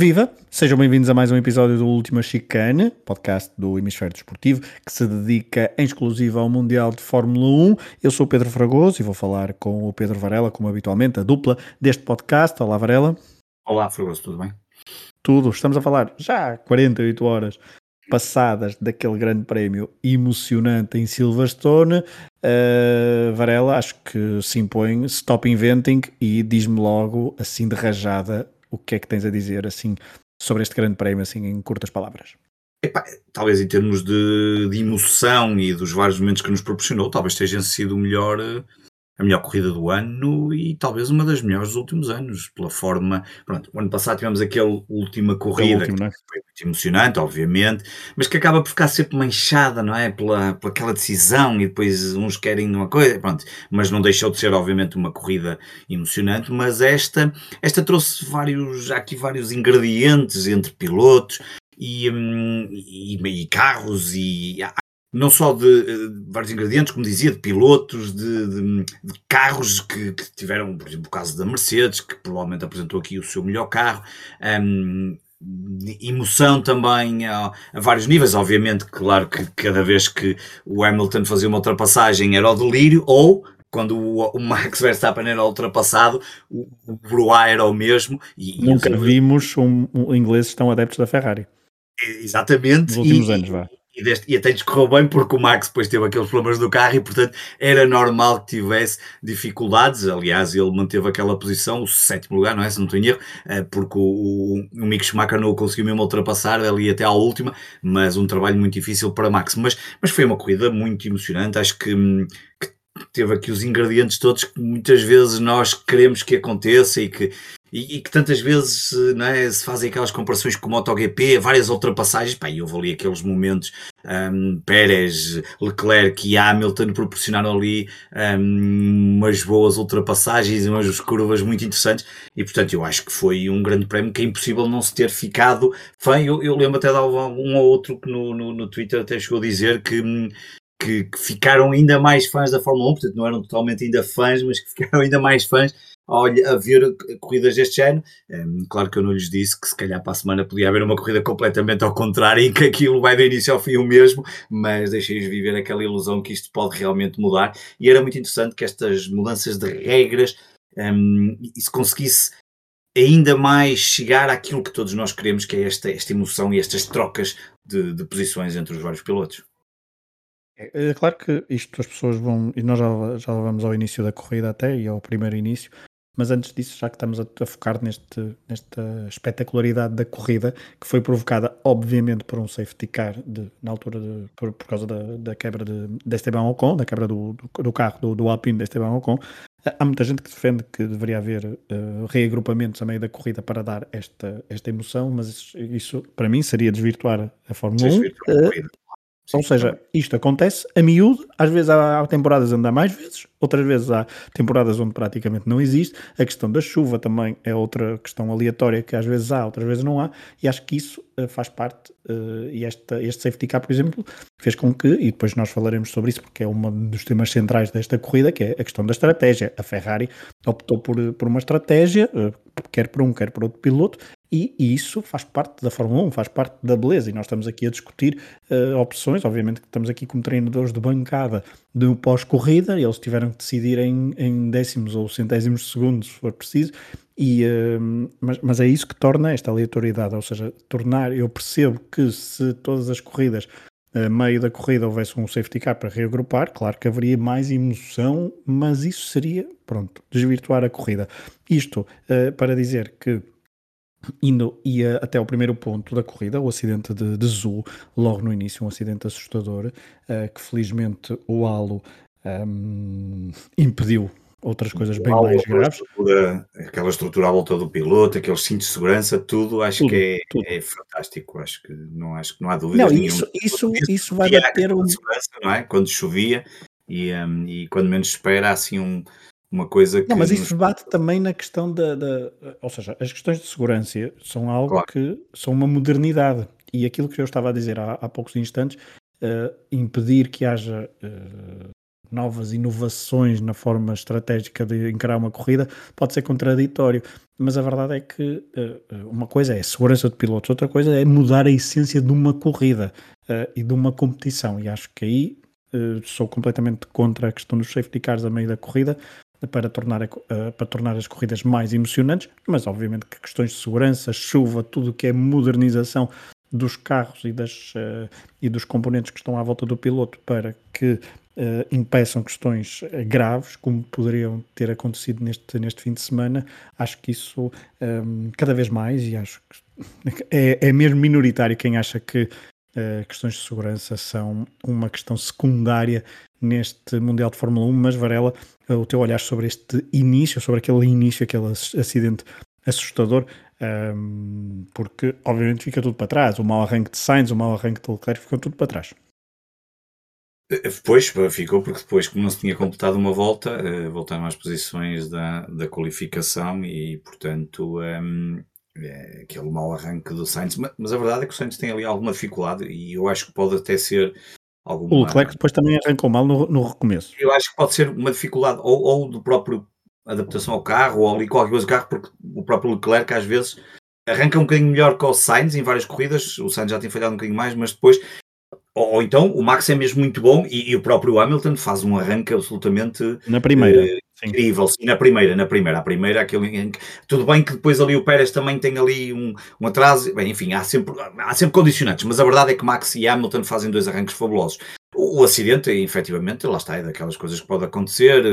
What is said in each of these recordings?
Viva! Sejam bem-vindos a mais um episódio do Última Chicane, podcast do Hemisfério Desportivo, que se dedica em exclusivo ao Mundial de Fórmula 1. Eu sou o Pedro Fragoso e vou falar com o Pedro Varela, como habitualmente, a dupla deste podcast. Olá, Varela. Olá, Fragoso, tudo bem? Tudo. Estamos a falar já 48 horas passadas daquele grande prémio emocionante em Silverstone. Uh, Varela, acho que se impõe stop inventing e diz-me logo, assim de rajada, o que é que tens a dizer assim sobre este grande prémio, assim em curtas palavras? Epá, talvez em termos de, de, emoção e dos vários momentos que nos proporcionou, talvez tenha sido o melhor eh, a melhor corrida do ano e talvez uma das melhores dos últimos anos, pela forma. Pronto, o ano passado tivemos aquela última corrida último, que é? foi muito emocionante, obviamente, mas que acaba por ficar sempre manchada, não é? Pela, pela aquela decisão e depois uns querem uma coisa, pronto, mas não deixou de ser, obviamente, uma corrida emocionante. Mas esta, esta trouxe vários, aqui vários ingredientes entre pilotos. E, hum, e, e, carros e não só de, de, eh, vários ingredientes, como dizia, de pilotos, de, de, de carros que, que, tiveram, por exemplo, o caso da Mercedes, que provavelmente apresentou aqui o seu melhor carro. Um, emoção também a, a, vários níveis, obviamente, claro que cada vez que o Hamilton fazia uma ultrapassagem era o delírio, ou quando o, o Max Verstappen era ultrapassado, o, o Bruá era o mesmo. E, Nunca e vimos um, um, ingleses tão adeptos da Ferrari. Exatamente. Nos últimos e, anos, vá e, deste, e até descorreu bem porque o Max depois teve aqueles problemas do carro e portanto era normal que tivesse dificuldades, aliás ele manteve aquela posição, o sétimo lugar, não é, se não em erro, eh, porque o, o Mick Schumacher não o conseguiu mesmo ultrapassar ali até à última, mas um trabalho muito difícil para Max, mas, mas foi uma corrida muito emocionante, acho que, que teve aqui os ingredientes todos que muitas vezes nós queremos que aconteça e que, e, e, que tantas vezes não é, se fazem aquelas comparações com o MotoGP, várias ultrapassagens, pá, eu vou ali aqueles momentos, um, Pérez, Leclerc e Hamilton proporcionaram ali um, umas boas ultrapassagens, umas curvas muito interessantes, e portanto eu acho que foi um grande prémio que é impossível não se ter ficado fã, eu, eu lembro até de um ou outro que no, no, no Twitter até chegou a dizer que que, que, ficaram ainda mais fãs da Fórmula 1, portanto não eram totalmente ainda fãs, mas que ficaram ainda mais fãs a, ver corridas deste ano. Um, claro que eu não lhes disse que se calhar para a semana podia haver uma corrida completamente ao contrário e que aquilo vai do início ao fim o mesmo, mas deixei-os viver aquela ilusão que isto pode realmente mudar. E era muito interessante que estas mudanças de regras um, e se conseguisse ainda mais chegar àquilo que todos nós queremos, que é esta, esta emoção e estas trocas de, de posições entre os vários pilotos. É, é claro que isto as pessoas vão, e nós já, já vamos ao início da corrida até e ao primeiro início, mas antes disso, já que estamos a, a focar neste, nesta espetacularidade da corrida, que foi provocada, obviamente, por um safety car de, na altura, de, por, por causa da, da quebra de, de Esteban Ocon, da quebra do, do, do carro do, do Alpine de Esteban Ocon. Há muita gente que defende que deveria haver uh, reagrupamentos a meio da corrida para dar esta, esta emoção, mas isso, isso para mim seria desvirtuar a Fórmula 1. Ou seja, isto acontece a miúdo, às vezes há, temporadas onde há mais vezes, outras vezes há temporadas onde praticamente não existe. A questão da chuva também é outra questão aleatória que às vezes há, outras vezes não há, e acho que isso uh, faz parte, uh, e esta, este safety car, por exemplo, fez com que, e depois nós falaremos sobre isso porque é um dos temas centrais desta corrida, que é a questão da estratégia. A Ferrari optou por, por uma estratégia, uh, quer por um, quer por outro piloto, e, isso faz parte da Fórmula 1, faz parte da beleza. E nós estamos aqui a discutir uh, opções. Obviamente que estamos aqui como treinadores de bancada do pós-corrida, eles tiveram que decidir em, em, décimos ou centésimos de segundos, se for preciso. E, uh, mas, mas, é isso que torna esta aleatoriedade, ou seja, tornar. Eu percebo que se todas as corridas, a meio da corrida, houvesse um safety car para reagrupar, claro que haveria mais emoção, mas isso seria, pronto, desvirtuar a corrida. Isto uh, para dizer que indo ia até o primeiro ponto da corrida, o acidente de, de Zul, logo no início, um acidente assustador, uh, que felizmente o halo um, impediu outras coisas bem halo, mais graves. Estrutura, aquela estrutura à volta do piloto, aqueles cintos de segurança, tudo acho tudo, que é, é, fantástico, acho que não, acho que não há dúvida. Não, isso, isso, isso vai bater um... não é? Quando chovia e, um, e quando menos espera, assim um uma coisa que. Não, mas isso nos... bate também na questão da, da, Ou seja, as questões de segurança são algo claro. que são uma modernidade. E aquilo que eu estava a dizer há, há poucos instantes, uh, impedir que haja uh, novas inovações na forma estratégica de encarar uma corrida, pode ser contraditório. Mas a verdade é que uh, uma coisa é a segurança de pilotos, outra coisa é mudar a essência de uma corrida e de uma competição. E acho que aí uh, sou completamente contra a questão dos safety cars a meio da corrida para tornar, a, para tornar as corridas mais emocionantes, mas obviamente que questões de segurança, chuva, tudo o que é modernização dos carros e, das, e dos componentes que estão à volta do piloto para que uh, impeçam questões eh, graves, como poderiam ter acontecido neste, neste fim de semana, acho que isso um, cada vez mais, e acho que é, é mesmo minoritário quem acha que uh, questões de segurança são uma questão secundária neste Mundial de Fórmula 1, mas Varela, o teu olhar sobre este início, sobre aquele início, aquele acidente assustador, um, ehm, porque obviamente fica tudo para trás. O mau arranque de Sainz, o mau arranque de Leclerc ficam tudo para trás. Depois ficou, porque depois, como não se tinha completado uma volta, voltaram às posições da, da qualificação e, portanto, ehm, é, aquele mau arranque do Sainz. Mas, mas, a verdade é que o Sainz tem ali alguma dificuldade e eu acho que pode até ser alguma. O Leclerc depois também arrancou mal no, no recomeço. Eu acho que pode ser uma dificuldade ou, ou do próprio adaptação ao carro ou ali qualquer coisa do carro, porque o próprio Leclerc às vezes arranca um bocadinho melhor que o Sainz em várias corridas. O Sainz já tem falhado um bocadinho mais, mas depois ou, então o Max é mesmo muito bom e, e, o próprio Hamilton faz um arranque absolutamente na primeira. Uh, incrível, sim, na primeira, na primeira, a primeira, aquele, tudo bem que depois ali o Pérez também tem ali um, um atraso, bem, enfim, há sempre, há sempre condicionantes, mas a verdade é que Max e Hamilton fazem dois arranques fabulosos. O, acidente, efetivamente, lá está, é daquelas coisas que pode acontecer.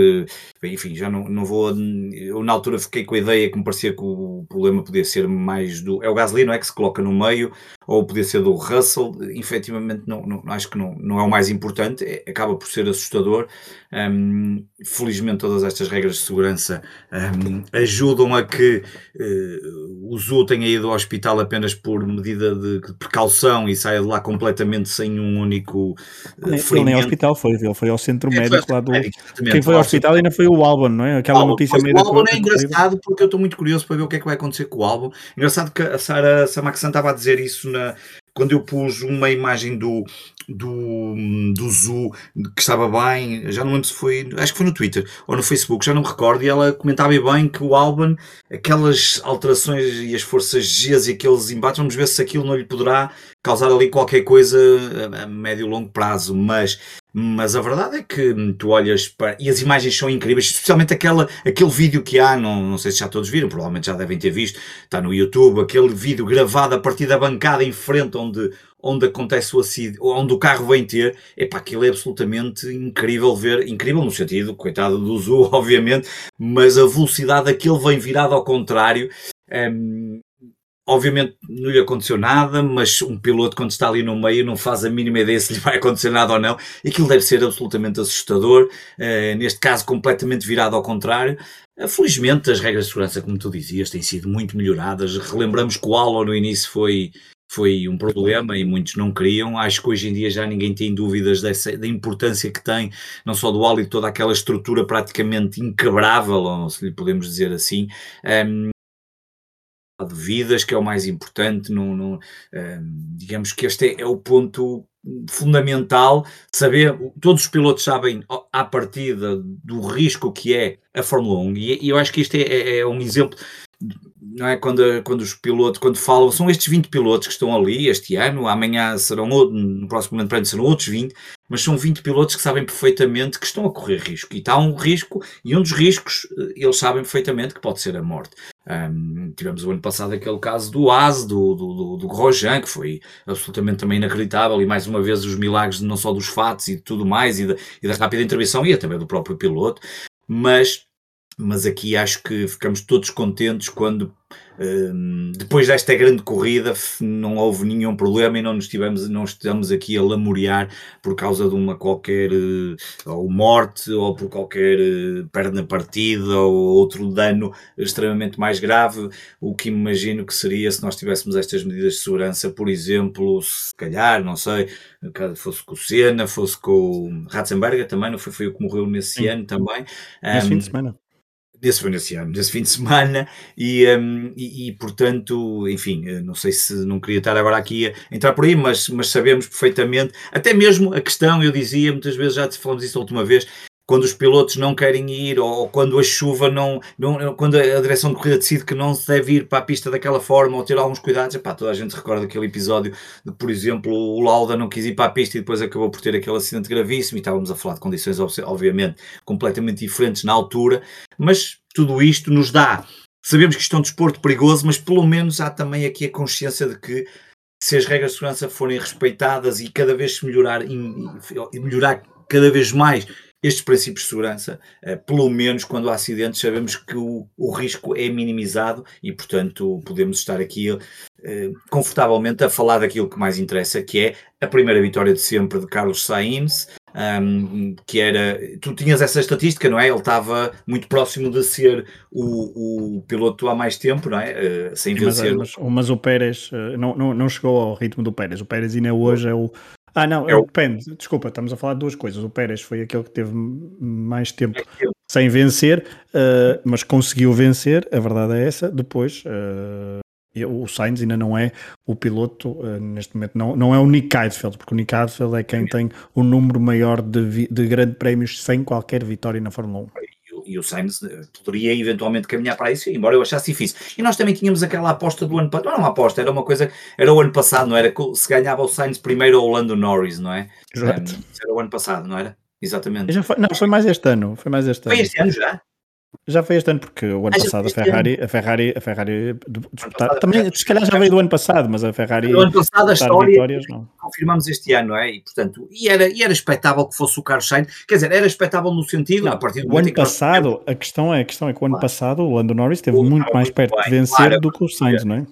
Eh, enfim, já não, não vou. Eu na altura fiquei com a ideia que me parecia que o problema podia ser mais do. É o Gasly, não é? Que se coloca no meio, ou podia ser do Russell. Efetivamente, não, não acho que não, não é o mais importante, é, acaba por ser assustador. Um, felizmente, todas estas regras de segurança um, ajudam a que uh, o Zu tenha ido ao hospital apenas por medida de, de precaução e saia de lá completamente sem um único. Uh, ele nem ao hospital foi, ele foi ao centro é, médico lá do. Quem foi ao hospital ainda foi o Albon, não é? Aquela Albon, notícia meio O Albon é engraçado porque eu estou muito curioso para ver o que é que vai acontecer com o Albon. Engraçado que a Sara Samaxan estava a dizer isso na, quando eu pus uma imagem do, do, do Zoo que estava bem, já não lembro se foi, acho que foi no Twitter ou no Facebook, já não me recordo, e ela comentava bem que o Alban, aquelas alterações e as forças Gs e aqueles embates, vamos ver se aquilo não lhe poderá causar ali qualquer coisa a médio e longo prazo, mas mas a verdade é que tu olhas para. E as imagens são incríveis, especialmente aquela, aquele vídeo que há, não, não sei se já todos viram, provavelmente já devem ter visto, está no YouTube, aquele vídeo gravado a partir da bancada em frente onde, onde acontece o acidente, onde o carro vem ter, epá, aquilo é absolutamente incrível ver, incrível no sentido, coitado do Zu, obviamente, mas a velocidade daquele vem virado ao contrário, um, Obviamente não lhe aconteceu nada, mas um piloto quando está ali no meio não faz a mínima ideia se lhe vai acontecer nada ou não. E aquilo deve ser absolutamente assustador, uh, neste caso completamente virado ao contrário. Uh, felizmente as regras de segurança, como tu dizias, têm sido muito melhoradas. Relembramos que o Alon no início foi, foi um problema e muitos não queriam. Acho que hoje em dia já ninguém tem dúvidas dessa, da importância que tem, não só do óleo, toda aquela estrutura praticamente inquebrável, ou se lhe podemos dizer assim. Um, de vidas, que é o mais importante. No, no digamos que este é, é, o ponto fundamental. Saber, todos os pilotos sabem à partida do risco que é a Fórmula 1, e, e eu acho que isto é, é, é um exemplo não é? Quando, quando os pilotos, quando falam, são estes 20 pilotos que estão ali este ano, amanhã serão, no próximo ano serão outros 20, mas são 20 pilotos que sabem perfeitamente que estão a correr risco. E está um risco, e um dos riscos eh, eles sabem perfeitamente que pode ser a morte. Um, tivemos o ano passado aquele caso do AS, do, do, do, do Grosjean, que foi absolutamente também inacreditável, e mais uma vez os milagres não só dos fatos e de tudo mais, e da, e da rápida intervenção, e também do próprio piloto, mas mas aqui acho que ficamos todos contentes quando um, depois desta grande corrida não houve nenhum problema e não nos tivemos, não estamos aqui a lamorear por causa de uma qualquer uh, ou morte ou por qualquer uh, perna partida ou outro dano extremamente mais grave, o que imagino que seria se nós tivéssemos estas medidas de segurança, por exemplo, se calhar, não sei, fosse com o Senna, fosse com o Ratzenberger também, não foi, foi o que morreu nesse Sim. ano também. Nesse um, fim de semana Desse foi nesse fim de semana, e, um, e, e, portanto, enfim, não sei se não queria estar agora aqui a entrar por aí, mas, mas sabemos perfeitamente, até mesmo a questão, eu dizia, muitas vezes já te falamos isso a última vez, quando os pilotos não querem ir ou quando a chuva não, não quando a direção de corrida decide que não se deve ir para a pista daquela forma ou ter alguns cuidados, epá, toda a gente recorda aquele episódio de, por exemplo, o Lauda não quis ir para a pista e depois acabou por ter aquele acidente gravíssimo e estávamos a falar de condições obviamente completamente diferentes na altura, mas tudo isto nos dá, sabemos que isto é um desporto perigoso, mas pelo menos há também aqui a consciência de que se as regras de segurança forem respeitadas e cada vez se melhorar melhorar cada vez mais estes princípios de segurança, eh, pelo menos quando há acidentes, sabemos que o, o risco é minimizado e, portanto, podemos estar aqui eh, confortavelmente a falar daquilo que mais interessa, que é a primeira vitória de sempre de Carlos Sainz, um, que era. Tu tinhas essa estatística, não é? Ele estava muito próximo de ser o, o piloto há mais tempo, não é? Uh, sem vencer. Mas, mas, mas, o Pérez uh, não, não, não chegou ao ritmo do Pérez. O Pérez ainda hoje é o, ah, não, é depende. Desculpa, estamos a falar de duas coisas. O Pérez foi aquele que teve mais tempo sem vencer, uh, mas conseguiu vencer, a verdade é essa. Depois, uh, o Sainz ainda não é o piloto, uh, neste momento, não, não é o Nick Heidfeld, porque o Nick Heidfeld é quem tem o número maior de, de grandes prémios sem qualquer vitória na Fórmula 1 e o Sainz eh, poderia eventualmente caminhar para isso, embora eu achasse difícil. E nós também tínhamos aquela aposta do ano passado, não era uma aposta, era uma coisa, era o ano passado, não era? Se ganhava o Sainz primeiro ou o Lando Norris, não é? Exato. Um, era o ano passado, não era? Exatamente. Foi, não, foi mais este ano, foi mais este ano. Foi este ano já? Já foi este ano, porque o ano ah, passado a Ferrari, a Ferrari, a Ferrari disputar, também, se calhar já veio do ano passado, mas a Ferrari. Do ano passado a história vitórias, não. confirmamos este ano, não é? E portanto, e era, e era expectável que fosse o Carlos Sainz, quer dizer, era expectável no sentido, não, a partir do o ano passado, a questão é, a questão é que o ano claro. passado o Lando Norris esteve muito mais perto bem, de vencer claro, do que o Sainz, não é?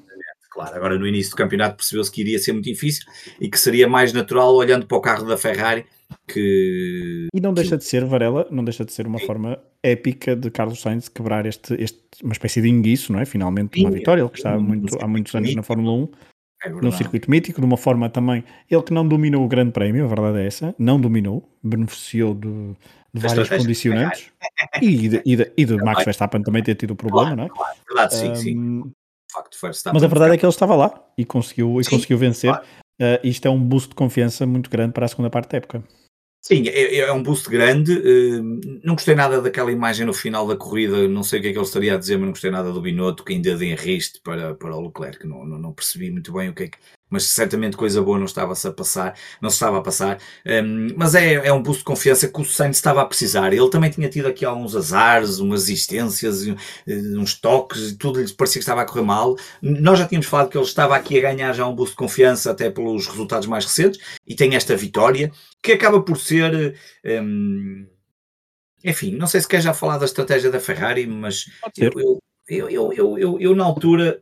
Claro, agora no início do campeonato percebeu-se que iria ser muito difícil e que seria mais natural olhando para o carro da Ferrari que. E não deixa de ser, Varela, não deixa de ser uma Sim. forma épica de Carlos Sainz quebrar este, este, uma espécie de inguiço, não é? Finalmente uma vitória, ele que está muito, há muitos anos na Fórmula 1. É num circuito mítico, de uma forma também, ele que não dominou o Grande Prémio, a verdade é essa, não dominou, beneficiou de, de vários condicionantes e de, e de, e de Max Verstappen também ter tido problema, claro, não é? Claro, verdade, sim, um, sim. Facto, mas a verdade é que ele estava lá e conseguiu, e conseguiu vencer. Claro. Uh, isto é um boost de confiança muito grande para a segunda parte da época. Sim, é, é, um boost grande. Uh, não gostei nada daquela imagem no final da corrida. Não sei o que é que ele estaria a dizer, mas não gostei nada do Binotto que ainda de enriste para, para o Leclerc. Não, não, não percebi muito bem o que é que, mas certamente coisa boa não estava-se a passar, não se estava a passar. Um, mas é, é um boost de confiança que o Sainz estava a precisar. Ele também tinha tido aqui alguns azares, umas existências, eh, uns toques, e tudo lhe parecia que estava a correr mal. Nós já tínhamos falado que ele estava aqui a ganhar já um boost de confiança, até pelos resultados mais recentes, e tem esta vitória, que acaba por ser. Um, enfim, não sei se quer já falar da estratégia da Ferrari, mas eu, eu, eu, eu, eu, eu, na altura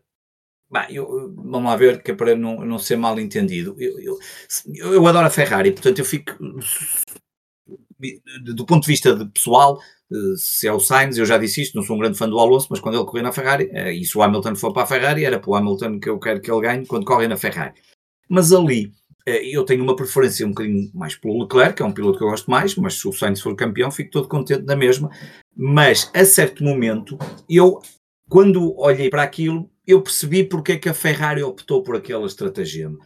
Bah, eu, vamos lá ver, que é para não, não ser mal entendido. Eu, eu, eu adoro a Ferrari, portanto eu fico do ponto de vista de pessoal, eh, se é o Sainz, eu já disse isto, não sou um grande fã do Alonso, mas quando ele correu na Ferrari, eh, e se o Hamilton for para a Ferrari, era para o Hamilton que eu quero que ele ganhe quando corre na Ferrari. Mas ali eh, eu tenho uma preferência um bocadinho mais pelo Leclerc, que é um piloto que eu gosto mais, mas se o Sainz for campeão, fico todo contente da mesma. Mas a certo momento, eu, quando olhei para aquilo, eu percebi porque é que a Ferrari optou por aquela estratagema.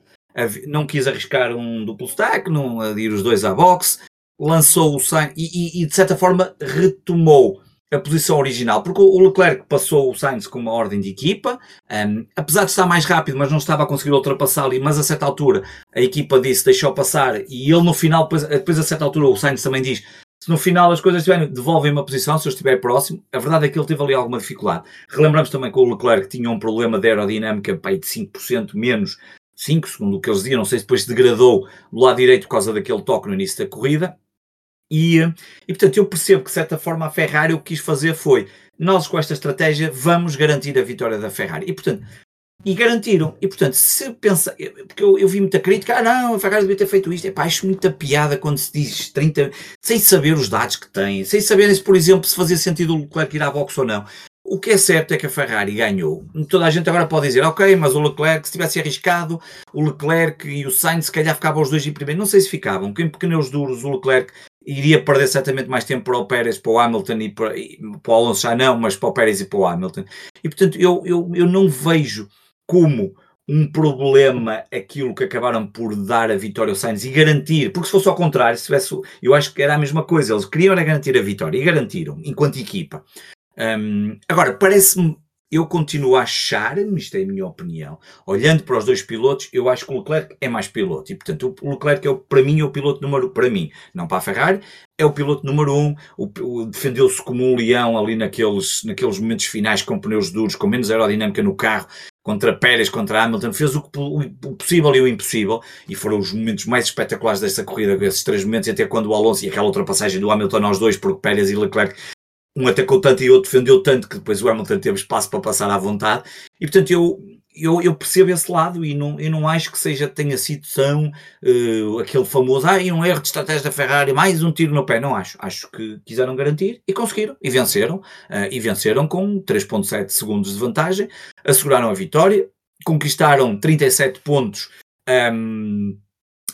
Não quis arriscar um duplo stack, não ir os dois à boxe, lançou o Sainz e, e, e, de certa forma retomou a posição original, porque o Leclerc passou o Sainz com uma ordem de equipa, um, apesar de estar mais rápido, mas não estava a conseguir ultrapassar ali, mas a certa altura a equipa disse, deixou passar, e ele no final, depois, depois a certa altura o Sainz também diz, se no final as coisas estiverem, devolvem uma posição, se eu estiver próximo, a verdade é que ele teve ali alguma dificuldade. Relembramos também que o Leclerc tinha um problema de aerodinâmica pai, de 5% menos, 5, segundo o que eles diziam, não sei se depois degradou do lado direito por causa daquele toque no início da corrida. E, e portanto, eu percebo que de certa forma a Ferrari o que quis fazer foi, nós com esta estratégia vamos garantir a vitória da Ferrari. E portanto, e garantiram. E portanto, se pensa, porque eu, eu vi muita crítica, ah não, a Ferrari devia ter feito isto, é pá, acho muita piada quando se diz 30, sem saber os dados que tem, sem saber se, por exemplo, se fazia sentido o Leclerc ir à boxe ou não. O que é certo é que a Ferrari ganhou. Toda a gente agora pode dizer, ok, mas o Leclerc, se tivesse arriscado, o Leclerc e o Sainz, se calhar ficavam os dois em primeiro. Não sei se ficavam, porque em pneus duros o Leclerc iria perder certamente mais tempo para o Pérez, para o Hamilton e para, e para o Alonso já não, mas para o Pérez e para o Hamilton. E portanto eu, eu, eu não vejo como um problema aquilo que acabaram por dar a vitória ao Sainz e garantir, porque se fosse ao contrário, se tivesse, eu acho que era a mesma coisa, eles queriam era garantir a vitória e garantiram, enquanto equipa. Um, agora, parece-me eu continuo a achar, isto é a minha opinião, olhando para os dois pilotos, eu acho que o Leclerc é mais piloto. E, portanto, o Leclerc, é, o, para mim, é o piloto número para mim, não para a Ferrari, é o piloto número um. Defendeu-se como um leão ali naqueles, naqueles momentos finais com pneus duros, com menos aerodinâmica no carro, contra Pérez, contra Hamilton, fez o, o, possível e o impossível, e foram os momentos mais espetaculares desta corrida, esses três momentos, até quando o Alonso e aquela ultrapassagem do Hamilton aos dois, porque Pérez e Leclerc um atacou tanto e o outro defendeu tanto que depois o Hamilton teve espaço para passar à vontade. E portanto eu, eu, eu percebo esse lado e não, eu não acho que seja tenha sido tão uh, aquele famoso ah, um erro de estratégia da Ferrari, mais um tiro no pé. Não acho. Acho que quiseram garantir e conseguiram. E venceram. Uh, e venceram com 3.7 segundos de vantagem. Asseguraram a vitória. Conquistaram 37 pontos um, ehm,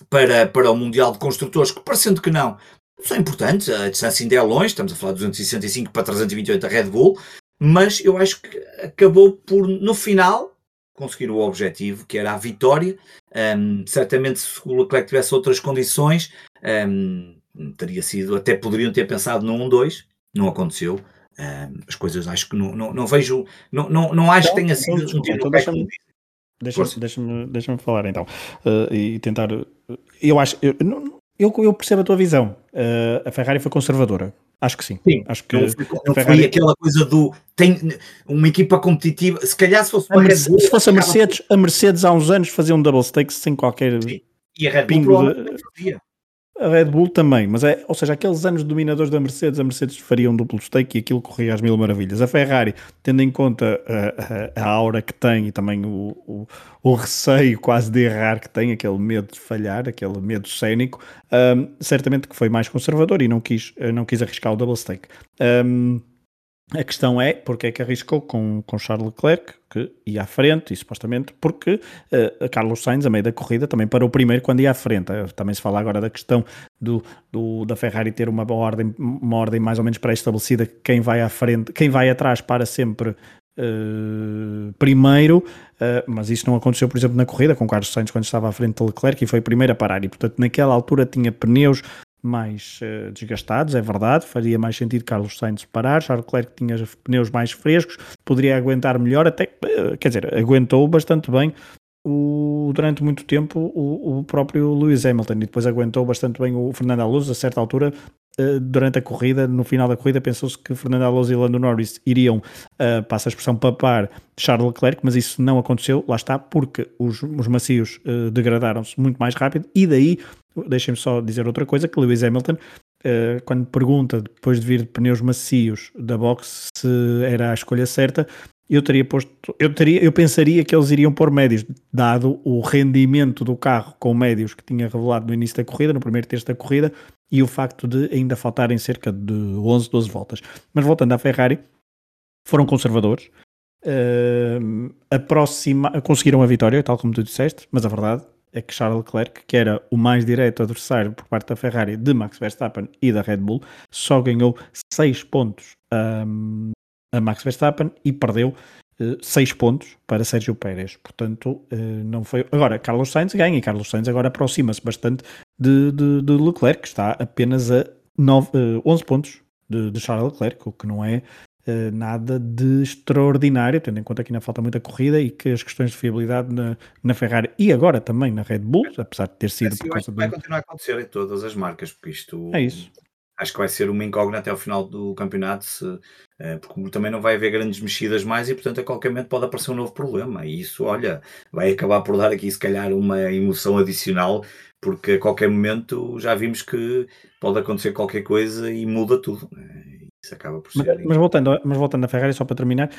para, para o Mundial de Construtores, que parecendo que não, são importantes, a distância ainda é longe, estamos a falar de 265 para 328 da Red Bull, mas eu acho que acabou por, no final, conseguir o objetivo, que era a vitória. Um, certamente, se o Leclerc tivesse outras condições, um, teria sido, até poderiam ter pensado no 1-2, não aconteceu. Um, as coisas acho que não, não, não vejo, não, não, não acho que tenha sido um tiro então, deixa-me deixa deixa deixa falar então uh, e tentar. Eu acho, eu, não, eu, eu percebo a tua visão. Uh, a Ferrari foi conservadora. Acho que sim. sim acho que não foi, não Ferrari... foi aquela coisa do tem uma equipa competitiva. Se calhar se fosse a Mercedes, se fosse a Mercedes, a Mercedes há uns anos fazia um double stakes sem qualquer sim. e a Red Bull de... A Red Bull também, mas é, ou seja, aqueles anos dominadores da Mercedes, a Mercedes faria um duplo stake e aquilo corria às mil maravilhas. A Ferrari, tendo em conta a, a, a aura que tem e também o, o, o, receio quase de errar que tem, aquele medo de falhar, aquele medo cénico, um, certamente que foi mais conservador e não quis, não quis arriscar o double stake. Um, a questão é porque é que arriscou com, com Charles Leclerc, que ia à frente, e supostamente porque uh, Carlos Sainz, a meio da corrida, também parou primeiro quando ia à frente. Uh, também se fala agora da questão do, do, da Ferrari ter uma ordem, uma ordem mais ou menos pré-estabelecida, quem vai à frente, quem vai atrás para sempre uh, primeiro, mas isso não aconteceu, por exemplo, na corrida com Carlos Sainz quando estava à frente de Leclerc e foi primeiro a parar. E portanto, naquela altura tinha pneus mais uh, desgastados, é verdade, faria mais sentido Carlos Sainz parar, Charles Leclerc tinha pneus mais frescos, poderia aguentar melhor, até, uh, quer dizer, aguentou bastante bem o, durante muito tempo o, o, próprio Lewis Hamilton. E depois aguentou bastante bem o Fernando Alonso a certa altura uh, durante a corrida, no final da corrida pensou-se que Fernando Alonso e Lando Norris iriam, uh, passa a expressão, papar Charles Leclerc, mas isso não aconteceu, lá está, porque os, os macios degradaram-se muito mais rápido e daí Deixem-me só dizer outra coisa, que Lewis Hamilton, uh, quando pergunta, depois de vir de pneus macios da box, se era a escolha certa, eu teria posto, eu, teria, eu pensaria que eles iriam pôr médios, dado o rendimento do carro com médios que tinha revelado no início da corrida, no primeiro terço da corrida, e o facto de ainda faltarem cerca de 11, 12 voltas. Mas voltando à Ferrari, foram conservadores, uh, aproxima, conseguiram a vitória, tal como tu disseste, mas a verdade é que Charles Leclerc, que era o mais direto adversário por parte da Ferrari de Max Verstappen e da Red Bull, só ganhou 6 pontos um, a Max Verstappen e perdeu 6 uh, pontos para Sérgio Pérez. Portanto, uh, não foi. Agora, Carlos Sainz ganha e Carlos Sainz agora aproxima-se bastante de, de, de, Leclerc, que está apenas a 9, uh, 11 pontos de, de Charles Leclerc, o que não é Uh, nada de extraordinário, tendo em conta que ainda falta muita corrida e que as questões de fiabilidade na, na Ferrari e agora também na Red Bull, apesar de ter sido é, por causa do... Vai continuar a acontecer em todas as marcas, porque isto é isso. Acho que vai ser uma incógnita até ao final do campeonato, se, uh, porque também não vai haver grandes mexidas mais e, portanto, a qualquer momento pode aparecer um novo problema. E isso, olha, vai acabar por dar aqui, se calhar, uma emoção adicional, porque a qualquer momento já vimos que pode acontecer qualquer coisa e muda tudo. Né? Isso acaba por ser. Mas, mas, voltando, mas voltando à Ferrari, só para terminar,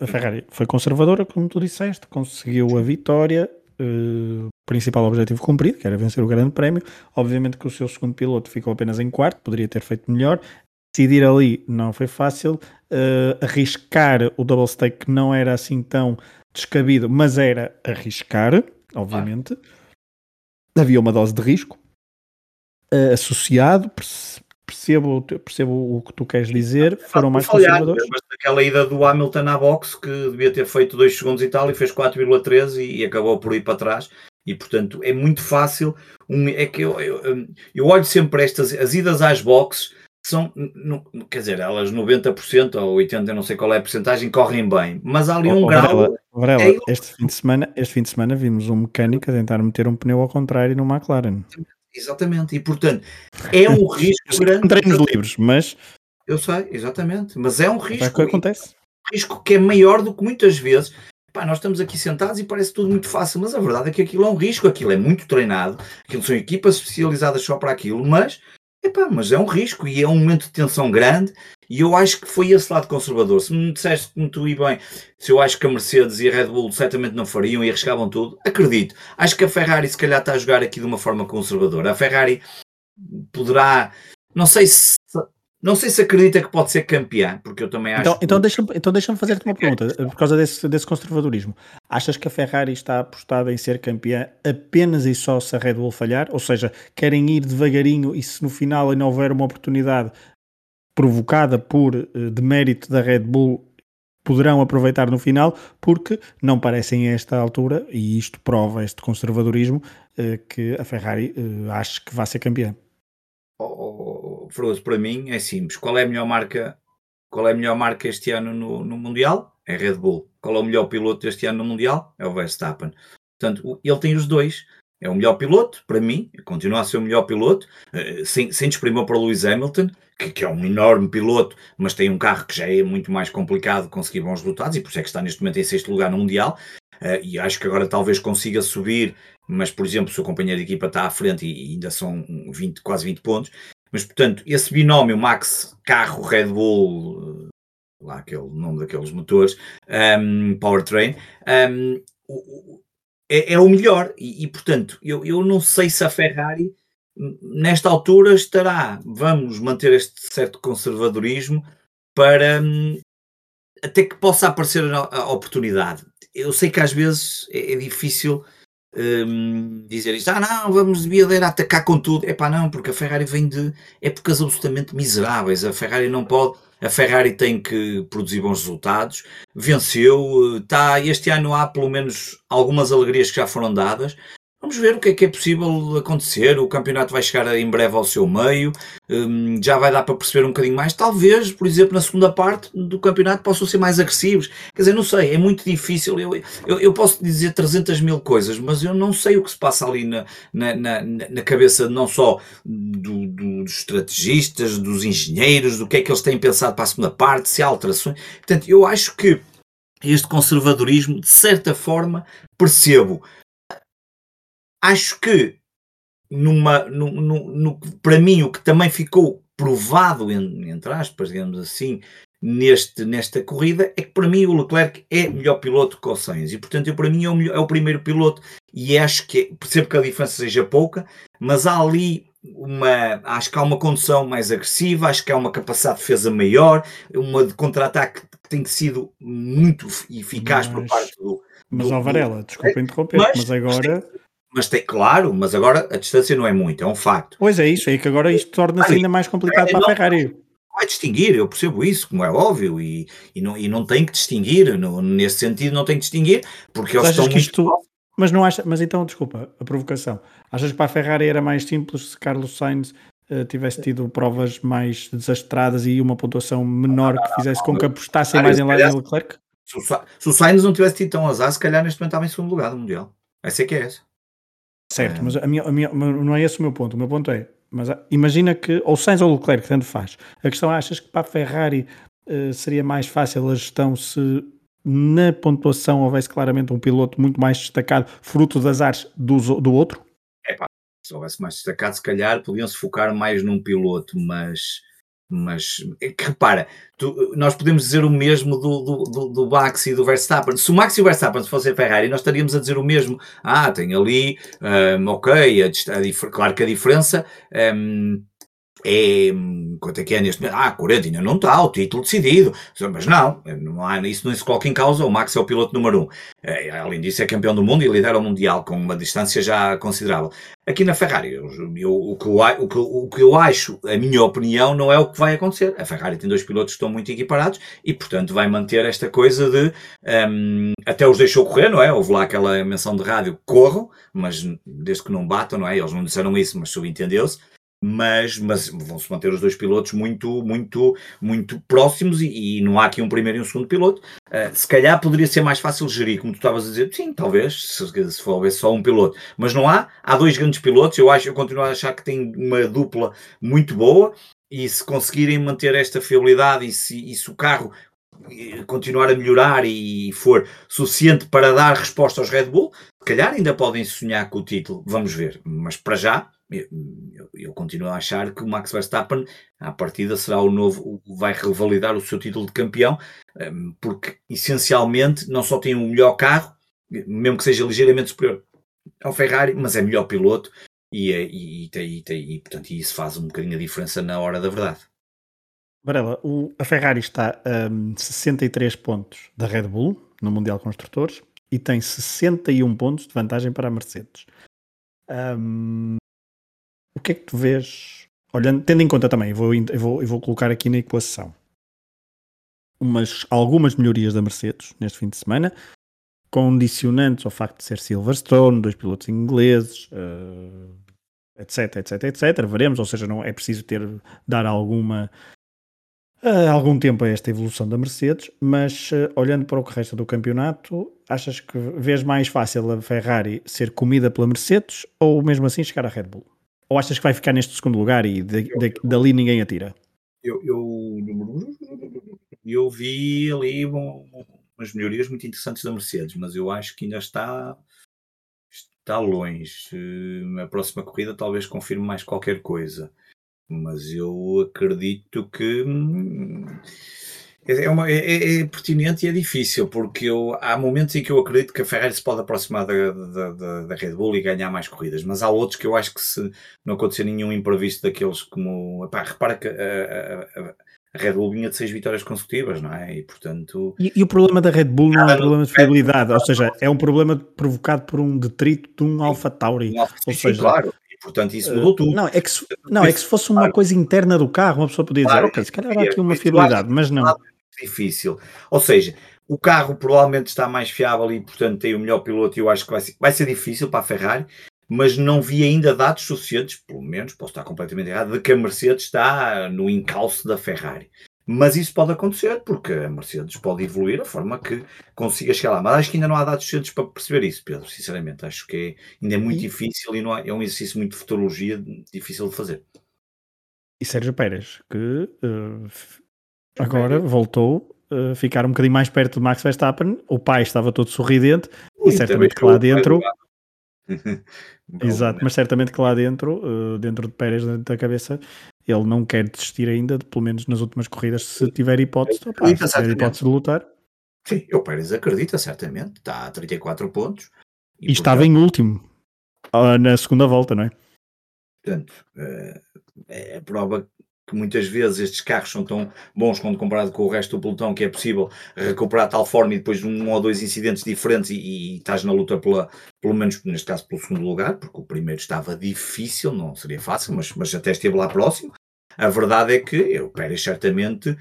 a Ferrari foi conservadora, como tu disseste, conseguiu a vitória, uh, principal objetivo cumprido, que era vencer o Grande Prémio. Obviamente que o seu segundo piloto ficou apenas em quarto, poderia ter feito melhor. Decidir ali não foi fácil. Uh, arriscar o double stake não era assim tão descabido, mas era arriscar, obviamente. Ah. Havia uma dose de risco uh, associado percebo, percebo o que tu queres dizer, foram mais falhar, conservadores. Mas aquela ida do Hamilton à box que devia ter feito 2 segundos e tal e fez 4,13 e, e acabou por ir para trás. E portanto é muito fácil. Um, é que eu, eu, eu olho sempre estas as idas às boxes são, quer dizer, elas 90% ou 80%, não sei qual é a porcentagem, correm bem, mas há ali um oh, grau. Varela, Varela, é... este, fim de semana, este fim de semana vimos um mecânico a tentar meter um pneu ao contrário no McLaren. Exatamente, e portanto é um risco grande. Treinos livres, mas. Eu sei, exatamente, mas é um risco. É que acontece. Um risco que é maior do que muitas vezes. Pá, nós estamos aqui sentados e parece tudo muito fácil, mas a verdade é que aquilo é um risco, aquilo é muito treinado, aquilo são equipas especializadas só para aquilo, mas Epá, mas é um risco e é um momento de tensão grande e eu acho que foi esse lado conservador. Se me disseste muito e bem, se eu acho que a Mercedes e a Red Bull certamente não fariam e arriscavam tudo, acredito. Acho que a Ferrari se calhar está a jogar aqui de uma forma conservadora. A Ferrari poderá, não sei se não sei se acredita que pode ser campeã, porque eu também acho. Então, que... então deixa-me então deixa fazer-te uma pergunta, por causa desse, desse conservadorismo. Achas que a Ferrari está apostada em ser campeã apenas e só se a Red Bull falhar? Ou seja, querem ir devagarinho e se no final ainda houver uma oportunidade provocada por uh, demérito da Red Bull, poderão aproveitar no final, porque não parecem a esta altura, e isto prova este conservadorismo, uh, que a Ferrari uh, acha que vai ser campeã oh, oh, para mim é simples. Qual é a melhor marca? Qual é a melhor marca este ano no, no Mundial? É Red Bull. Qual é o melhor piloto este ano no Mundial? É o Verstappen. Portanto, ele tem os dois. É o melhor piloto, para mim, continua a ser o melhor piloto, eh, sem, sem desprimor para o Lewis Hamilton, que, que, é um enorme piloto, mas tem um carro que já é muito mais complicado conseguir bons resultados e por isso é que está neste momento em sexto lugar no Mundial. Uh, e acho que agora talvez consiga subir mas por exemplo, o seu companheiro de equipa está à frente e ainda são 20, quase 20 pontos. Mas portanto, esse binómio Max carro Red Bull, lá aquele nome daqueles motores, um, powertrain, um, é, é, o melhor. E, e, portanto, eu, eu não sei se a Ferrari nesta altura estará, vamos manter este certo conservadorismo para um, até que possa aparecer a, a, oportunidade. Eu sei que às vezes é, é difícil um, dizer isto, ah não, vamos de Biadeira atacar com tudo. É pá, não, porque a Ferrari vem de épocas absolutamente miseráveis. A Ferrari não pode, a Ferrari tem que produzir bons resultados. Venceu, está, este ano há pelo menos algumas alegrias que já foram dadas. Vamos ver o que é que é possível acontecer. O campeonato vai chegar em breve ao seu meio, um, já vai dar para perceber um bocadinho mais. Talvez, por exemplo, na segunda parte do campeonato possam ser mais agressivos. Quer dizer, não sei, é muito difícil. Eu, eu, eu posso dizer 300 mil coisas, mas eu não sei o que se passa ali na, na, na, na cabeça não só do, do, dos estrategistas, dos engenheiros, do que é que eles têm pensado para a segunda parte, se há alterações. Portanto, eu acho que este conservadorismo, de certa forma, percebo acho que numa, no, no, no, para mim o que também ficou provado, entre aspas, digamos assim, neste, nesta corrida é que para mim o Leclerc é melhor piloto que o Sainz e portanto eu, para mim é o, melhor, é o primeiro piloto e acho que é, percebo que a diferença seja pouca, mas há ali uma, acho que há uma condução mais agressiva, acho que há uma capacidade de defesa maior, uma de contra-ataque que tem sido muito eficaz mas, por parte do. Mas, do, Varela, desculpa interromper, mas, mas agora mas tem, claro, mas agora a distância não é muito, é um facto. Pois é isso, é que agora isto torna-se ainda mais complicado é, para a Ferrari. Vai distinguir, eu percebo isso, como é óbvio, e, e, não, e não tem que distinguir, no, nesse sentido não tem que distinguir, porque eles estão muito... Isto, mas não acha, mas então, desculpa, a provocação. Achas que para a Ferrari era mais simples se Carlos Sainz uh, tivesse tido provas mais desastradas e uma pontuação menor que fizesse com que apostassem mais em Leclerc? Se o, se o Sainz não tivesse tido tão azar, se calhar neste momento estava em segundo lugar do Mundial. Essa é que é essa. Certo, é. mas a minha, a minha, não é esse o meu ponto. O meu ponto é, mas imagina que, ou Sainz ou Leclerc, tanto faz. A questão é, achas que para a Ferrari uh, seria mais fácil a gestão se na pontuação houvesse claramente um piloto muito mais destacado, fruto das artes do, do outro? É pá, se houvesse mais destacado, se calhar podiam se focar mais num piloto, mas mas repara, tu, nós podemos dizer o mesmo do, do, do, do, Max e do Verstappen. Se o Max e o Verstappen fossem Ferrari, nós estaríamos a dizer o mesmo. Ah, tem ali, um, ok, a, a, claro que a diferença um, é, quanto é que é neste momento? Ah, 40 ainda não está, o título decidido. Mas não, não há, isso não se coloca em causa. O Max é o piloto número um. É, além disso, é campeão do mundo e lidera o Mundial com uma distância já considerável. Aqui na Ferrari, eu, eu, o, que eu, o, que, o que eu acho, a minha opinião, não é o que vai acontecer. A Ferrari tem dois pilotos que estão muito equiparados e, portanto, vai manter esta coisa de um, até os deixou correr, não é? Houve lá aquela menção de rádio, corram, mas desde que não batam, não é? Eles não disseram isso, mas subentendeu-se mas, mas vão-se manter os dois pilotos muito, muito, muito próximos e, e, não há aqui um primeiro e um segundo piloto. Uh, se calhar poderia ser mais fácil gerir, como tu estavas a dizer, sim, talvez, se, se for só um piloto, mas não há. Há dois grandes pilotos, eu acho, eu continuo a achar que tem uma dupla muito boa e se conseguirem manter esta fiabilidade e se, e se o carro eh, continuar a melhorar e for suficiente para dar resposta aos Red Bull, se calhar ainda podem sonhar com o título, vamos ver, mas para já eu, eu, continuo a achar que o Max Verstappen, à partida, será o novo, vai revalidar o seu título de campeão, hum, porque essencialmente não só tem o melhor carro, mesmo que seja ligeiramente superior ao Ferrari, mas é melhor piloto e, e, e, e, e portanto, isso faz um bocadinho a diferença na hora da verdade. Varela, o, a Ferrari está a um, 63 pontos da Red Bull no Mundial Construtores e tem 61 pontos de vantagem para a Mercedes. Um, o que é que tu vês, olhando, tendo em conta também, eu vou, eu vou, eu vou colocar aqui na equação umas, algumas melhorias da Mercedes neste fim de semana, condicionantes ao facto de ser Silverstone, dois pilotos ingleses, uh, etc, etc, etc. Veremos, ou seja, não é preciso ter dar alguma uh, algum tempo a esta evolução da Mercedes, mas uh, olhando para o que resta do campeonato, achas que vês mais fácil a Ferrari ser comida pela Mercedes ou mesmo assim chegar à Red Bull? Ou achas que vai ficar neste segundo lugar e de, de, dali ninguém atira? Eu, eu, eu vi ali umas melhorias muito interessantes da Mercedes, mas eu acho que ainda está, está longe. A próxima corrida talvez confirme mais qualquer coisa, mas eu acredito que hum, é, é, uma, é, é, é, pertinente e é difícil, porque eu, há momentos em que eu acredito que a Ferrari se pode aproximar da, da, da, da, Red Bull e ganhar mais corridas, mas há outros que eu acho que se não acontecer nenhum imprevisto daqueles como. Epá, repara que a, a, a, Red Bull vinha de seis vitórias consecutivas, não é? E portanto. E, e o problema da Red Bull não é um problema de fiabilidade, ou seja, é um problema provocado por um detrito de um Alpha Tauri. Um Alpha, ou seja, claro portanto isso mudou tudo. Não, é que se, não, é que se fosse uma coisa interna do carro, uma pessoa podia dizer, claro, ok, se calhar há aqui uma fiabilidade, mas não difícil. Ou seja, o carro provavelmente está mais fiável e, portanto, tem o melhor piloto e eu acho que vai ser, vai ser difícil para a Ferrari, mas não vi ainda dados suficientes, pelo menos, posso estar completamente errado, de que a Mercedes está no encalço da Ferrari. Mas isso pode acontecer, porque a Mercedes pode evoluir a forma que consiga chegar lá. Mas acho que ainda não há dados suficientes para perceber isso, Pedro, sinceramente. Acho que é, ainda é muito e... difícil e não há, é um exercício muito de futurologia difícil de fazer. E Sérgio Pérez, que uh, Agora voltou a ficar um bocadinho mais perto de Max Verstappen. O pai estava todo sorridente e, e certamente que lá dentro. Exato, mas certamente que lá dentro, uh, dentro de Pérez, dentro da cabeça, ele não quer desistir ainda, de, pelo menos nas últimas corridas, se tiver hipótese, opa, se tiver hipótese de lutar. Sim, o Pérez acredita, certamente, está a 34 pontos. E, e estava em último, uh, na segunda volta, não é? Portanto, uh, é prova que muitas vezes estes carros são tão bons quando comparado com o resto do pelotão que é possível recuperar tal forma e depois de um ou dois incidentes diferentes e, e, estás na luta pela, pelo menos neste caso pelo segundo lugar, porque o primeiro estava difícil, não seria fácil, mas, mas até esteve lá próximo. A verdade é que o Pérez certamente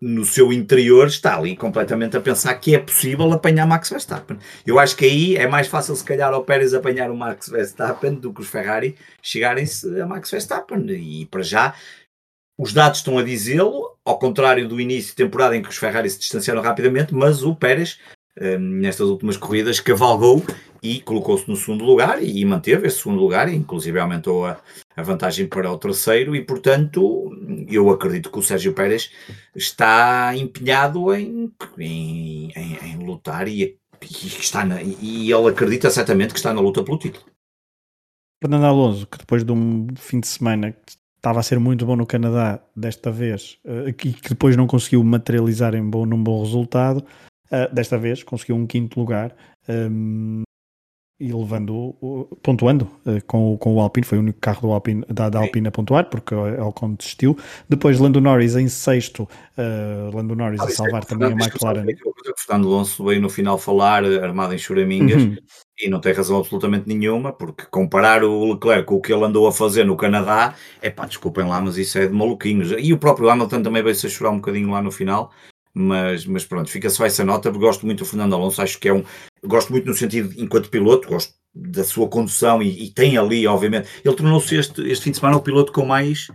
no seu interior está ali completamente a pensar que é possível apanhar Max Verstappen. Eu acho que aí é mais fácil se calhar ao Pérez apanhar o Max Verstappen do que os Ferrari chegarem-se a Max Verstappen. E para já os dados estão a dizê-lo, ao contrário do início de temporada em que os Ferrari se distanciaram rapidamente, mas o Pérez, hum, nestas últimas corridas, cavalgou e colocou-se no segundo lugar e manteve esse segundo lugar, e inclusive aumentou a, a vantagem para o terceiro, e portanto eu acredito que o Sérgio Pérez está empenhado em, em, em, em lutar e, e, está na, e ele acredita certamente que está na luta pelo título. Fernando Alonso, que depois de um fim de semana estava a ser muito bom no Canadá desta vez uh, e que depois não conseguiu materializar em bom, num bom resultado, uh, desta vez conseguiu um quinto lugar. Um, ehm, e levando, pontuando uh, com, com o Alpine, foi o único carro do Alpine, da, da Alpine a pontuar, porque o Ocon desistiu. Depois Lando Norris em sexto, uh, Lando Norris ah, a salvar é, também a McLaren. O Fernando Alonso veio no final falar, armado em choramingas, uhum. E não tem razão absolutamente nenhuma, porque comparar o Leclerc com o que ele andou a fazer no Canadá, é pá, desculpem lá, mas isso é de maluquinhos. E o próprio Hamilton também veio-se a chorar um bocadinho lá no final, mas, mas pronto, fica só essa nota, porque gosto muito do Fernando Alonso, acho que é um, gosto muito no sentido, enquanto piloto, gosto da sua condução e, e tem ali, obviamente, ele tornou-se este, este fim de semana o piloto com mais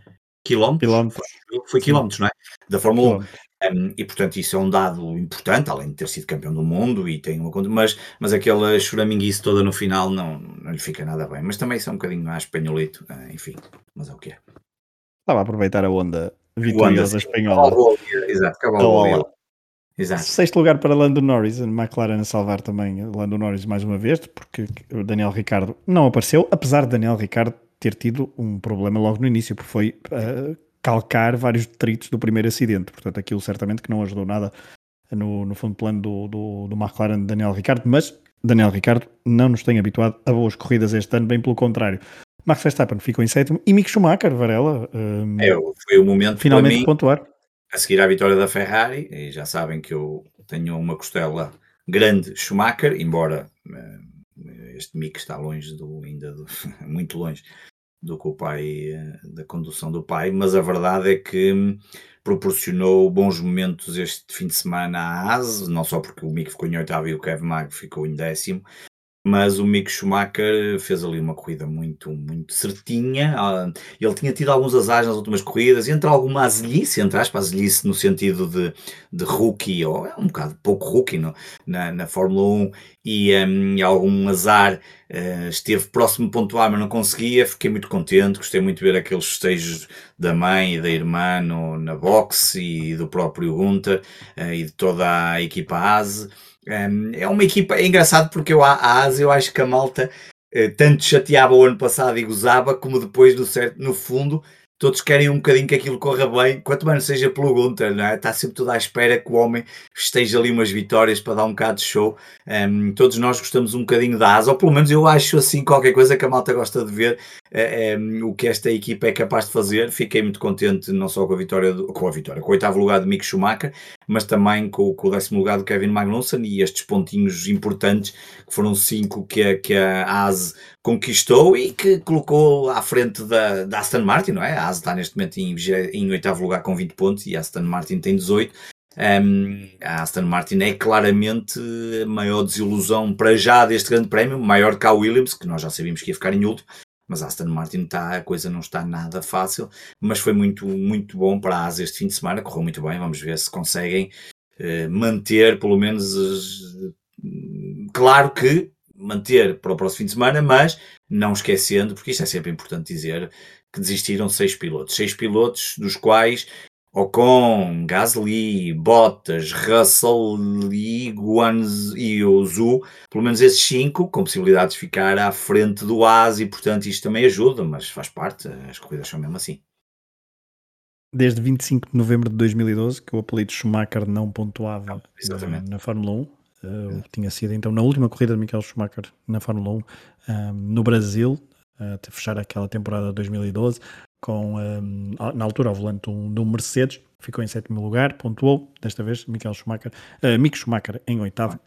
quilómetros, quilómetros. Foi, foi quilómetros, não é? Da Fórmula 1. Um, e portanto isso é um dado importante, além de ter sido campeão do mundo e tem uma mas, mas aquela choraminguice toda no final não, não lhe fica nada bem. Mas também isso é um bocadinho mais espanholito, uh, enfim, mas é o que é. Estava a aproveitar a onda vitoriosa espanhola. Exato, cavalo Exato. Sexto lugar para Lando Norris, McLaren a salvar também Lando Norris mais uma vez, porque o Daniel Ricardo não apareceu, apesar de Daniel Ricardo ter tido um problema logo no início, porque foi uh, calcar vários detritos do primeiro acidente. Portanto, aquilo certamente que não ajudou nada no, no fundo plano do, do, do McLaren de Daniel Ricardo, mas Daniel Ricardo não nos tem habituado a boas corridas este ano, bem pelo contrário. Max Verstappen ficou em sétimo e Mick Schumacher, Varela, um, é, foi o momento finalmente mim, pontuar. A seguir à vitória da Ferrari, e já sabem que eu tenho uma costela grande Schumacher, embora uh, este Mick está longe do, ainda do, muito longe do que o pai, uh, da condução do pai, mas a verdade é que hum, proporcionou bons momentos este fim de semana à ASE, não só porque o Mick ficou em oitavo e o Kevin Mag ficou em décimo, mas o Mick Schumacher fez ali uma corrida muito, muito certinha. Ah, ele tinha tido alguns azares nas últimas corridas, entre alguma azelhice, entre aspas, azelhice no sentido de, de rookie, ou é um bocado pouco rookie no, na, na Fórmula 1, e um, algum azar. Uh, esteve próximo de pontuar, mas não conseguia. Fiquei muito contente, gostei muito de ver aqueles festejos da mãe e da irmã no, na boxe e do próprio Gunter uh, e de toda a equipa ASE. É uma equipa, é engraçado porque eu, a ASE, eu acho que a malta uh, tanto chateava o ano passado e gozava, como depois, no, certo, no fundo, todos querem um bocadinho que aquilo corra bem, quanto mais seja pelo Gunter, não é? Está sempre tudo à espera que o homem esteja ali umas vitórias para dar um bocado de show. Um, todos nós gostamos um bocadinho da asa, ou pelo menos eu acho assim qualquer coisa que a malta gosta de ver é, é, o que esta equipa é capaz de fazer. Fiquei muito contente não só com a vitória, do, com a vitória, com o oitavo lugar de Mick Schumacher, mas também com, com, o décimo lugar do Kevin Magnussen e estes pontinhos importantes, que foram cinco que a, que a ASE conquistou e que colocou à frente da, da Aston Martin, não é? A ASE está neste momento em, em oitavo lugar com 20 pontos e a Aston Martin tem 18. Um, a Aston Martin é claramente a maior desilusão para já deste grande prémio, maior que a Williams, que nós já sabíamos que ia ficar em último, mas a Aston Martin está, a coisa não está nada fácil, mas foi muito, muito bom para a Asa este fim de semana, correu muito bem, vamos ver se conseguem uh, manter, pelo menos, uh, claro que manter para o próximo fim de semana, mas não esquecendo, porque isto é sempre importante dizer, que desistiram seis pilotos, seis pilotos dos quais Ocon, Gasly, Bottas, Russell, Lee, Guanz e Ozu, pelo menos esses cinco, com possibilidade de ficar à frente do AS e, portanto, isto também ajuda, mas faz parte, as corridas são mesmo assim. Desde 25 de novembro de 2012 que o apelido Schumacher não pontuava na, Fórmula 1. Uh, tinha sido então na última corrida de Michael Schumacher na Fórmula 1 um, no Brasil, uh, até fechar aquela temporada de 2012 com, um, na altura, ao volante de um, Mercedes, ficou em sétimo lugar, pontuou, desta vez, Michael Schumacher, uh, Mick Schumacher em oitavo.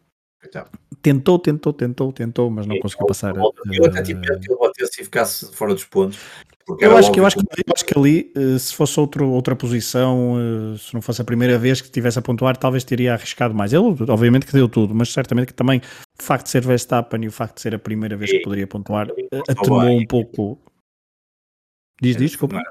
Tentou, tentou, tentou, tentou, mas não e, conseguiu passar. Eu até tive medo que ele batesse e ficasse fora dos pontos. Eu acho, que, eu, acho que, eu acho que ali, eh, se fosse outro, outra posição, eh, se não fosse a primeira vez que estivesse a pontuar, talvez teria arriscado mais. Ele, obviamente, que deu tudo, mas certamente que também o facto de ser Verstappen e o facto de ser a primeira vez que poderia pontuar atenuou um pouco Diz, diz, desculpa.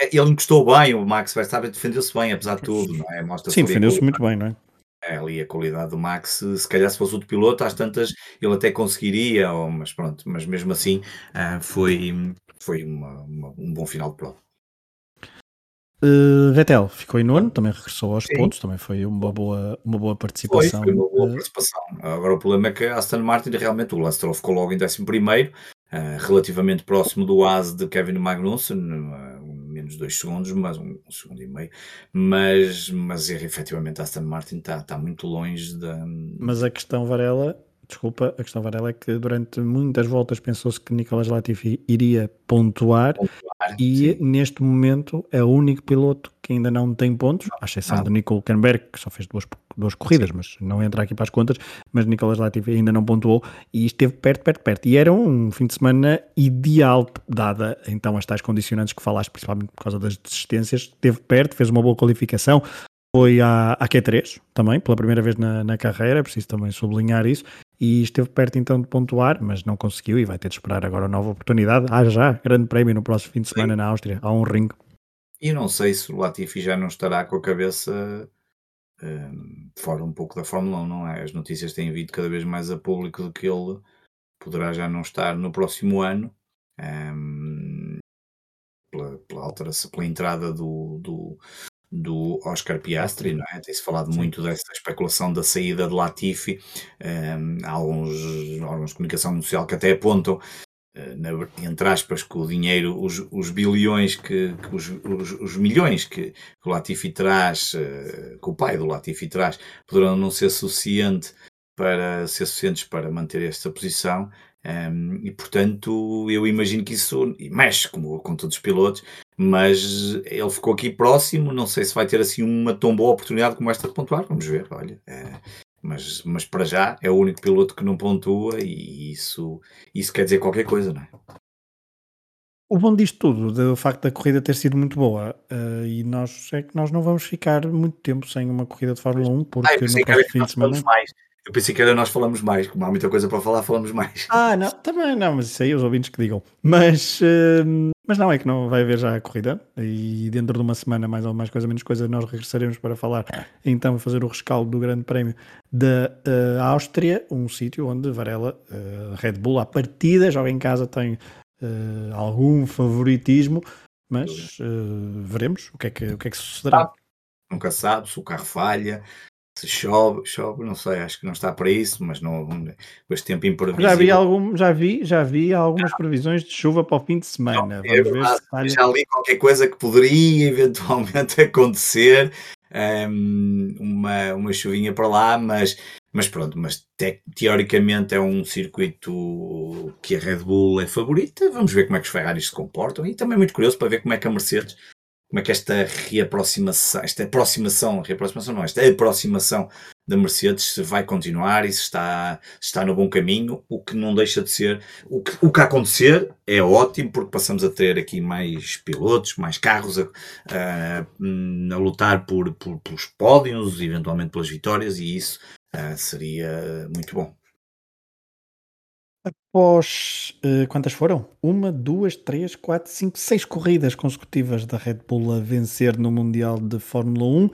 É, ele encostou bem, o Max Verstappen defendeu-se bem, apesar de tudo, não é? Mostra Sim, defendeu-se muito bem, não é? É ali a qualidade do Max, se calhar se fosse outro piloto, às tantas ele até conseguiria, ou, mas pronto, mas mesmo assim uh, foi, foi uma, uma, um bom final de prova. Uh, Vettel ficou em nono, também regressou aos Sim. pontos, também foi uma boa, uma boa participação. Foi, foi uma boa participação. Agora o problema é que Aston Martin realmente, o Lance ficou logo em décimo primeiro, uh, relativamente próximo do AS de Kevin Magnussen, uh, menos dois segundos, mas um, um, segundo e meio, mas, mas é, efetivamente a Aston Martin está tá muito longe da... Mas a questão, Varela, desculpa, a questão Varela é que durante muitas voltas pensou-se que Nicolas Latifi iria pontuar. Pontuar, e sim. neste momento é o único piloto que ainda não tem pontos, à exceção Nada. do Nico Hülkenberg, que só fez duas, duas corridas, Sim. mas não entra aqui para as contas, mas Nicolas Latifi ainda não pontuou e esteve perto, perto, perto. E era um fim de semana ideal, dada então as tais condicionantes que falaste, principalmente por causa das desistências, esteve perto, fez uma boa qualificação, foi à, à Q3 também, pela primeira vez na, na carreira, é preciso também sublinhar isso, e esteve perto então de pontuar, mas não conseguiu e vai ter de esperar agora uma nova oportunidade. Há já grande prémio no próximo fim de semana Sim. na Áustria, há um ringue. E não sei se o Latifi já não estará com a cabeça hum, fora um pouco da Fórmula 1, não é? As notícias têm vindo cada vez mais a público de que ele poderá já não estar no próximo ano. hum, pela, pela alteração, pela entrada do, do, do Oscar Piastri, não é? Tem-se falado Sim. muito dessa especulação da saída de Latifi. hum, há alguns órgãos de comunicação social que até apontam, eh, na- entre aspas, que o dinheiro, os, os bilhões, que, que os, os- os milhões que, que o Latifi traz, eh, que o pai do Latifi traz, poderão não ser suficiente para ser suficientes para manter esta posição. Hum, e portanto, eu imagino que isso mexe, como com todos os pilotos, mas ele ficou aqui próximo. Não sei se vai ter assim uma tão boa oportunidade como esta de pontuar. Vamos ver, olha. eh, mas, mas para já é o único piloto que não pontua e isso, isso quer dizer qualquer coisa, não é? O bom disto tudo, do facto da corrida ter sido muito boa, eh, e nós é que nós não vamos ficar muito tempo sem uma corrida de Fórmula 1, Ah, porque no que era próximo fim de semana. mais. Eu pensei que era nós falamos mais. Como há muita coisa para falar, falamos mais. Ah, não, também não, mas isso aí os ouvintes que digam. Mas, eh, mas não, é que não vai haver já a corrida e dentro de uma semana, mais ou mais coisa, menos coisa, nós regressaremos para falar então fazer o rescaldo do Grande Prémio da eh, Áustria, um sítio onde Varela, eh, Red Bull, à partida, joga em casa, tem algum favoritismo, mas veremos o que é que, o que, é que sucederá. Nunca sabe se o carro falha, se chove, chove, não sei, acho que não está para isso, mas não, com este tempo imprevisível. Já vi, algum, já, vi, já vi algumas previsões de chuva para o fim de semana. É Vamos ver verdade, se já li qualquer coisa que poderia eventualmente acontecer, hum, uma, uma chuvinha para lá, mas, mas pronto, mas te- teoricamente é um circuito que a Red Bull é favorita. Vamos ver como é que os Ferraris se comportam e também muito curioso para ver como é que a Mercedes, como é que esta reaproximação, esta aproximação, reaproximação não, esta aproximação da Mercedes vai continuar e se está, se está no bom caminho, o que não deixa de ser o que, o que acontecer é ótimo porque passamos a ter aqui mais pilotos, mais carros a, a- a lutar por, por- pelos pódios, eventualmente pelas vitórias, e isso ah, seria muito bom. Após eh, quantas foram? Uma, duas, três, quatro, cinco, seis corridas consecutivas da Red Bull a vencer no Mundial de Fórmula 1.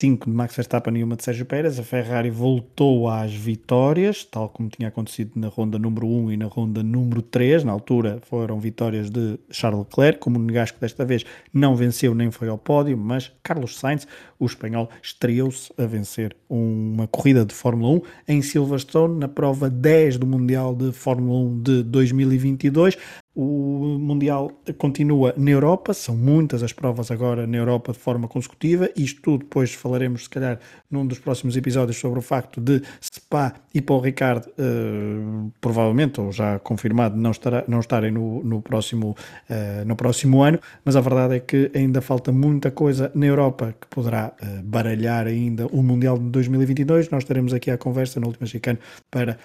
Cinco de Max Verstappen e uma de Sérgio Pérez. A Ferrari voltou às vitórias, tal como tinha acontecido na ronda número 1 e na ronda número 3. Na altura foram vitórias de Charles Leclerc, como o Negasco desta vez não venceu nem foi ao pódio, mas Carlos Sainz, o espanhol, estreou-se a vencer uma corrida de Fórmula 1 em Silverstone, na prova 10 do Mundial de Fórmula 1 de 2022. O Mundial continua na Europa, são muitas as provas agora na Europa de forma consecutiva. Isto tudo depois falaremos, se calhar, num dos próximos episódios sobre o facto de Spa e Paul Ricard, eh, provavelmente, ou já confirmado, não, estará, não estarem no, no, próximo, eh, no próximo ano. Mas a verdade é que ainda falta muita coisa na Europa que poderá eh, baralhar ainda o Mundial de 2022. Nós estaremos aqui à conversa no último mexicano para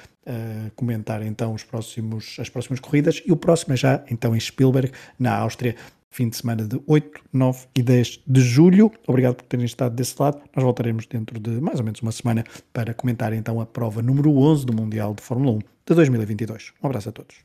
comentar então os próximos, as próximas corridas e o próximo é já então em Spielberg, na Áustria, fim de semana de 8, 9 e 10 de julho. Obrigado por terem estado desse lado. Nós voltaremos dentro de mais ou menos uma semana para comentar então a prova número 11 do Mundial de Fórmula 1 de 2022. Um abraço a todos.